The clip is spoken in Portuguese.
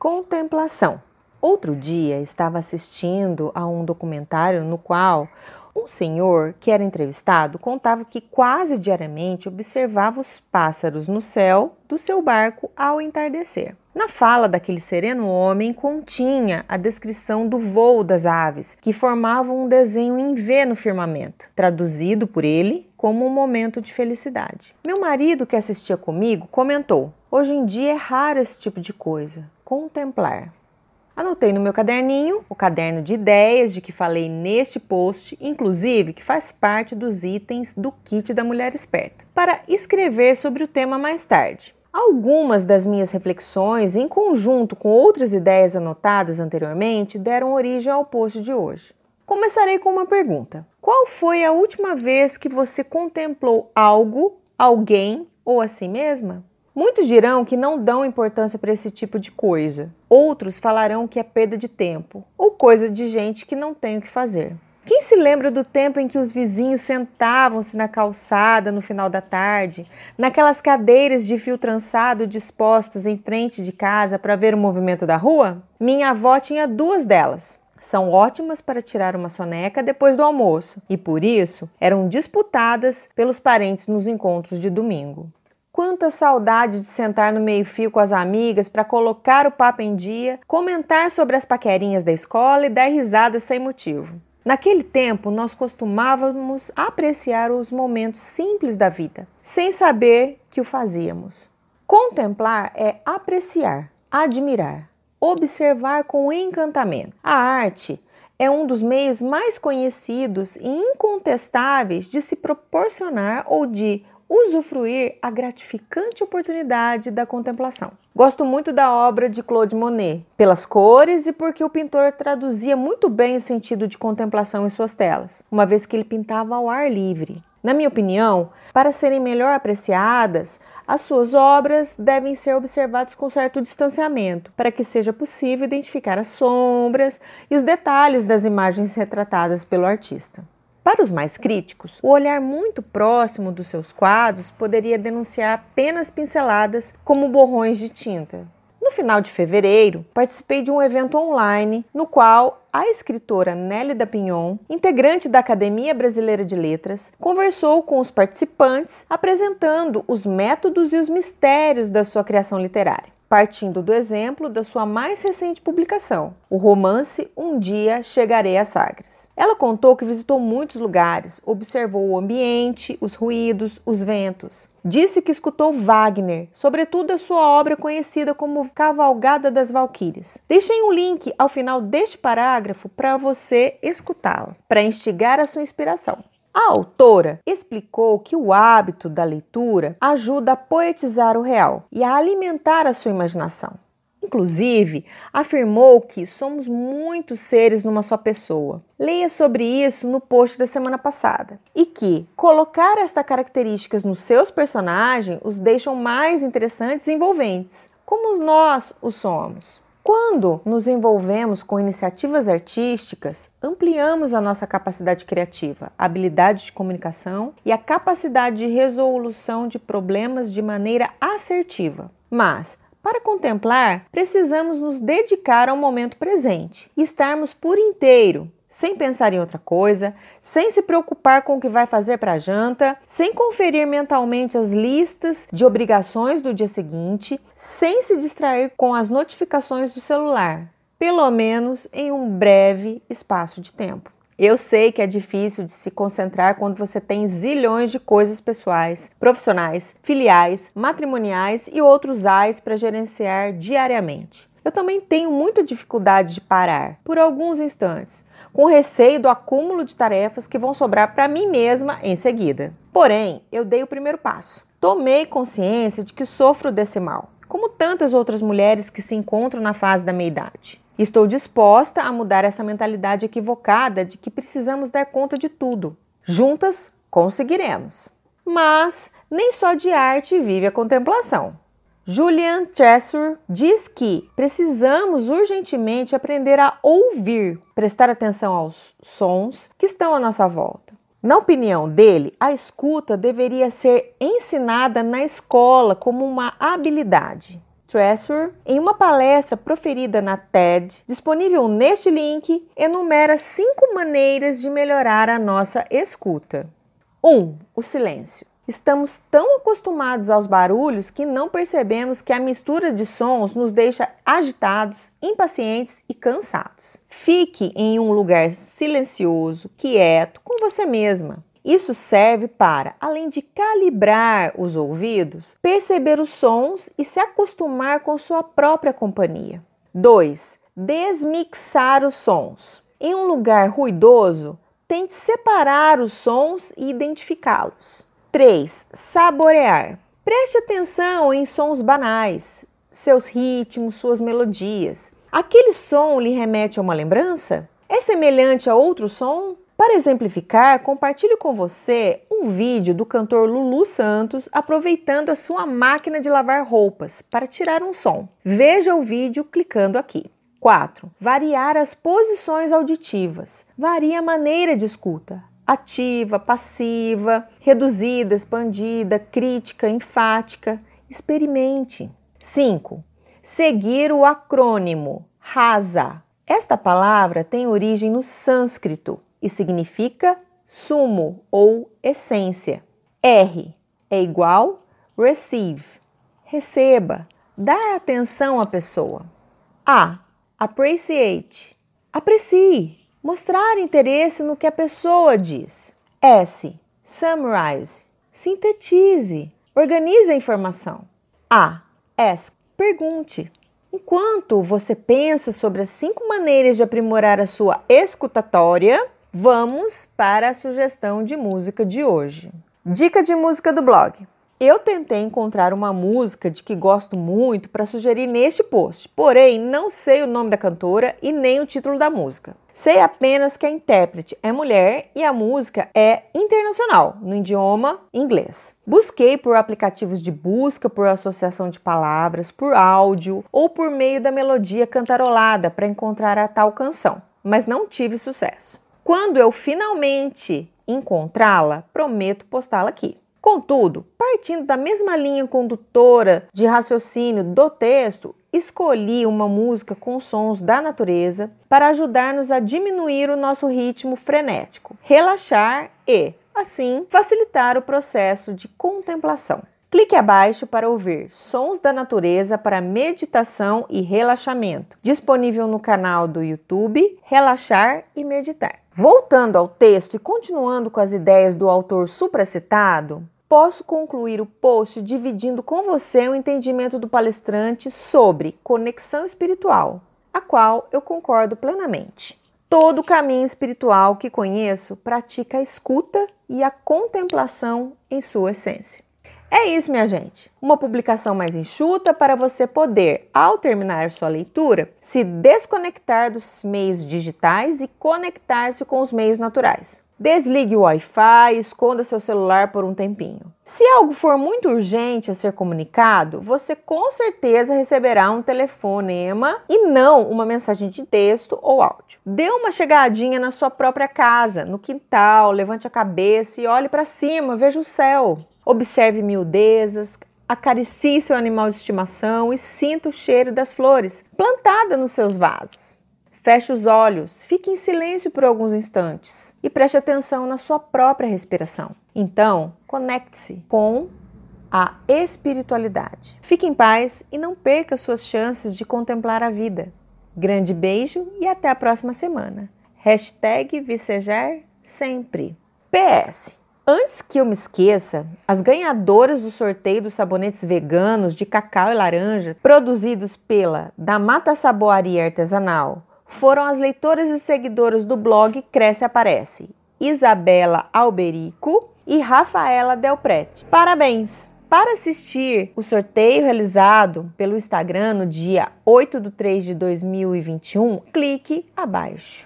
Contemplação. Outro dia estava assistindo a um documentário no qual um senhor que era entrevistado contava que quase diariamente observava os pássaros no céu do seu barco ao entardecer. Na fala daquele sereno homem continha a descrição do voo das aves, que formavam um desenho em V no firmamento, traduzido por ele como um momento de felicidade. Meu marido, que assistia comigo, comentou: Hoje em dia é raro esse tipo de coisa, contemplar. Anotei no meu caderninho, o caderno de ideias de que falei neste post, inclusive que faz parte dos itens do kit da mulher esperta, para escrever sobre o tema mais tarde. Algumas das minhas reflexões, em conjunto com outras ideias anotadas anteriormente, deram origem ao post de hoje. Começarei com uma pergunta: Qual foi a última vez que você contemplou algo, alguém ou a si mesma? Muitos dirão que não dão importância para esse tipo de coisa. Outros falarão que é perda de tempo ou coisa de gente que não tem o que fazer. Quem se lembra do tempo em que os vizinhos sentavam-se na calçada no final da tarde, naquelas cadeiras de fio trançado dispostas em frente de casa para ver o movimento da rua? Minha avó tinha duas delas. São ótimas para tirar uma soneca depois do almoço e, por isso, eram disputadas pelos parentes nos encontros de domingo. Quanta saudade de sentar no meio-fio com as amigas para colocar o papo em dia, comentar sobre as paquerinhas da escola e dar risadas sem motivo. Naquele tempo, nós costumávamos apreciar os momentos simples da vida, sem saber que o fazíamos. Contemplar é apreciar, admirar, observar com encantamento. A arte é um dos meios mais conhecidos e incontestáveis de se proporcionar ou de usufruir a gratificante oportunidade da contemplação. Gosto muito da obra de Claude Monet, pelas cores e porque o pintor traduzia muito bem o sentido de contemplação em suas telas, uma vez que ele pintava ao ar livre. Na minha opinião, para serem melhor apreciadas, as suas obras devem ser observadas com certo distanciamento, para que seja possível identificar as sombras e os detalhes das imagens retratadas pelo artista. Para os mais críticos, o olhar muito próximo dos seus quadros poderia denunciar apenas pinceladas como borrões de tinta. No final de fevereiro, participei de um evento online no qual a escritora Nélida Pinhon, integrante da Academia Brasileira de Letras, conversou com os participantes apresentando os métodos e os mistérios da sua criação literária partindo do exemplo da sua mais recente publicação, o romance Um Dia Chegarei a Sagres. Ela contou que visitou muitos lugares, observou o ambiente, os ruídos, os ventos. Disse que escutou Wagner, sobretudo a sua obra conhecida como Cavalgada das Valquírias. Deixei um link ao final deste parágrafo para você escutá-la, para instigar a sua inspiração. A autora explicou que o hábito da leitura ajuda a poetizar o real e a alimentar a sua imaginação. Inclusive, afirmou que somos muitos seres numa só pessoa. Leia sobre isso no post da semana passada. E que colocar estas características nos seus personagens os deixam mais interessantes e envolventes, como nós o somos. Quando nos envolvemos com iniciativas artísticas, ampliamos a nossa capacidade criativa, habilidade de comunicação e a capacidade de resolução de problemas de maneira assertiva. Mas, para contemplar, precisamos nos dedicar ao momento presente estarmos por inteiro sem pensar em outra coisa, sem se preocupar com o que vai fazer para janta, sem conferir mentalmente as listas de obrigações do dia seguinte, sem se distrair com as notificações do celular, pelo menos em um breve espaço de tempo. Eu sei que é difícil de se concentrar quando você tem zilhões de coisas pessoais, profissionais, filiais, matrimoniais e outros ais para gerenciar diariamente. Eu também tenho muita dificuldade de parar por alguns instantes, com receio do acúmulo de tarefas que vão sobrar para mim mesma em seguida. Porém, eu dei o primeiro passo. Tomei consciência de que sofro desse mal, como tantas outras mulheres que se encontram na fase da meia-idade. Estou disposta a mudar essa mentalidade equivocada de que precisamos dar conta de tudo. Juntas conseguiremos. Mas nem só de arte vive a contemplação. Julian Tressor diz que precisamos urgentemente aprender a ouvir, prestar atenção aos sons que estão à nossa volta. Na opinião dele, a escuta deveria ser ensinada na escola como uma habilidade. Tressor, em uma palestra proferida na TED, disponível neste link, enumera cinco maneiras de melhorar a nossa escuta. 1. Um, o silêncio. Estamos tão acostumados aos barulhos que não percebemos que a mistura de sons nos deixa agitados, impacientes e cansados. Fique em um lugar silencioso, quieto, com você mesma. Isso serve para, além de calibrar os ouvidos, perceber os sons e se acostumar com sua própria companhia. 2. Desmixar os sons. Em um lugar ruidoso, tente separar os sons e identificá-los. 3. Saborear. Preste atenção em sons banais, seus ritmos, suas melodias. Aquele som lhe remete a uma lembrança? É semelhante a outro som? Para exemplificar, compartilho com você um vídeo do cantor Lulu Santos aproveitando a sua máquina de lavar roupas para tirar um som. Veja o vídeo clicando aqui. 4. Variar as posições auditivas. Varia a maneira de escuta. Ativa, passiva, reduzida, expandida, crítica, enfática. Experimente. 5. Seguir o acrônimo RASA. Esta palavra tem origem no sânscrito e significa sumo ou essência. R é igual receive, receba, dar atenção à pessoa. A, appreciate, aprecie, mostrar interesse no que a pessoa diz. S, summarize, sintetize, organize a informação. A, ask, pergunte. Enquanto você pensa sobre as cinco maneiras de aprimorar a sua escutatória, Vamos para a sugestão de música de hoje. Dica de música do blog. Eu tentei encontrar uma música de que gosto muito para sugerir neste post, porém não sei o nome da cantora e nem o título da música. Sei apenas que a intérprete é mulher e a música é internacional, no idioma inglês. Busquei por aplicativos de busca, por associação de palavras, por áudio ou por meio da melodia cantarolada para encontrar a tal canção, mas não tive sucesso. Quando eu finalmente encontrá-la, prometo postá-la aqui. Contudo, partindo da mesma linha condutora de raciocínio do texto, escolhi uma música com sons da natureza para ajudar-nos a diminuir o nosso ritmo frenético, relaxar e, assim, facilitar o processo de contemplação. Clique abaixo para ouvir Sons da Natureza para Meditação e Relaxamento, disponível no canal do YouTube Relaxar e Meditar. Voltando ao texto e continuando com as ideias do autor supracitado, posso concluir o post dividindo com você o entendimento do palestrante sobre conexão espiritual, a qual eu concordo plenamente. Todo caminho espiritual que conheço pratica a escuta e a contemplação em sua essência. É isso, minha gente. Uma publicação mais enxuta para você poder, ao terminar sua leitura, se desconectar dos meios digitais e conectar-se com os meios naturais. Desligue o Wi-Fi, esconda seu celular por um tempinho. Se algo for muito urgente a ser comunicado, você com certeza receberá um telefonema e não uma mensagem de texto ou áudio. Dê uma chegadinha na sua própria casa, no quintal, levante a cabeça e olhe para cima, veja o céu. Observe miudezas, acaricie seu animal de estimação e sinta o cheiro das flores plantada nos seus vasos. Feche os olhos, fique em silêncio por alguns instantes e preste atenção na sua própria respiração. Então, conecte-se com a espiritualidade. Fique em paz e não perca suas chances de contemplar a vida. Grande beijo e até a próxima semana. Hashtag Vicejar sempre. PS Antes que eu me esqueça, as ganhadoras do sorteio dos sabonetes veganos de cacau e laranja, produzidos pela Da Mata Saboaria Artesanal, foram as leitoras e seguidoras do blog Cresce Aparece, Isabela Alberico e Rafaela Delprete. Parabéns! Para assistir o sorteio realizado pelo Instagram no dia 8 de 3 de 2021, clique abaixo.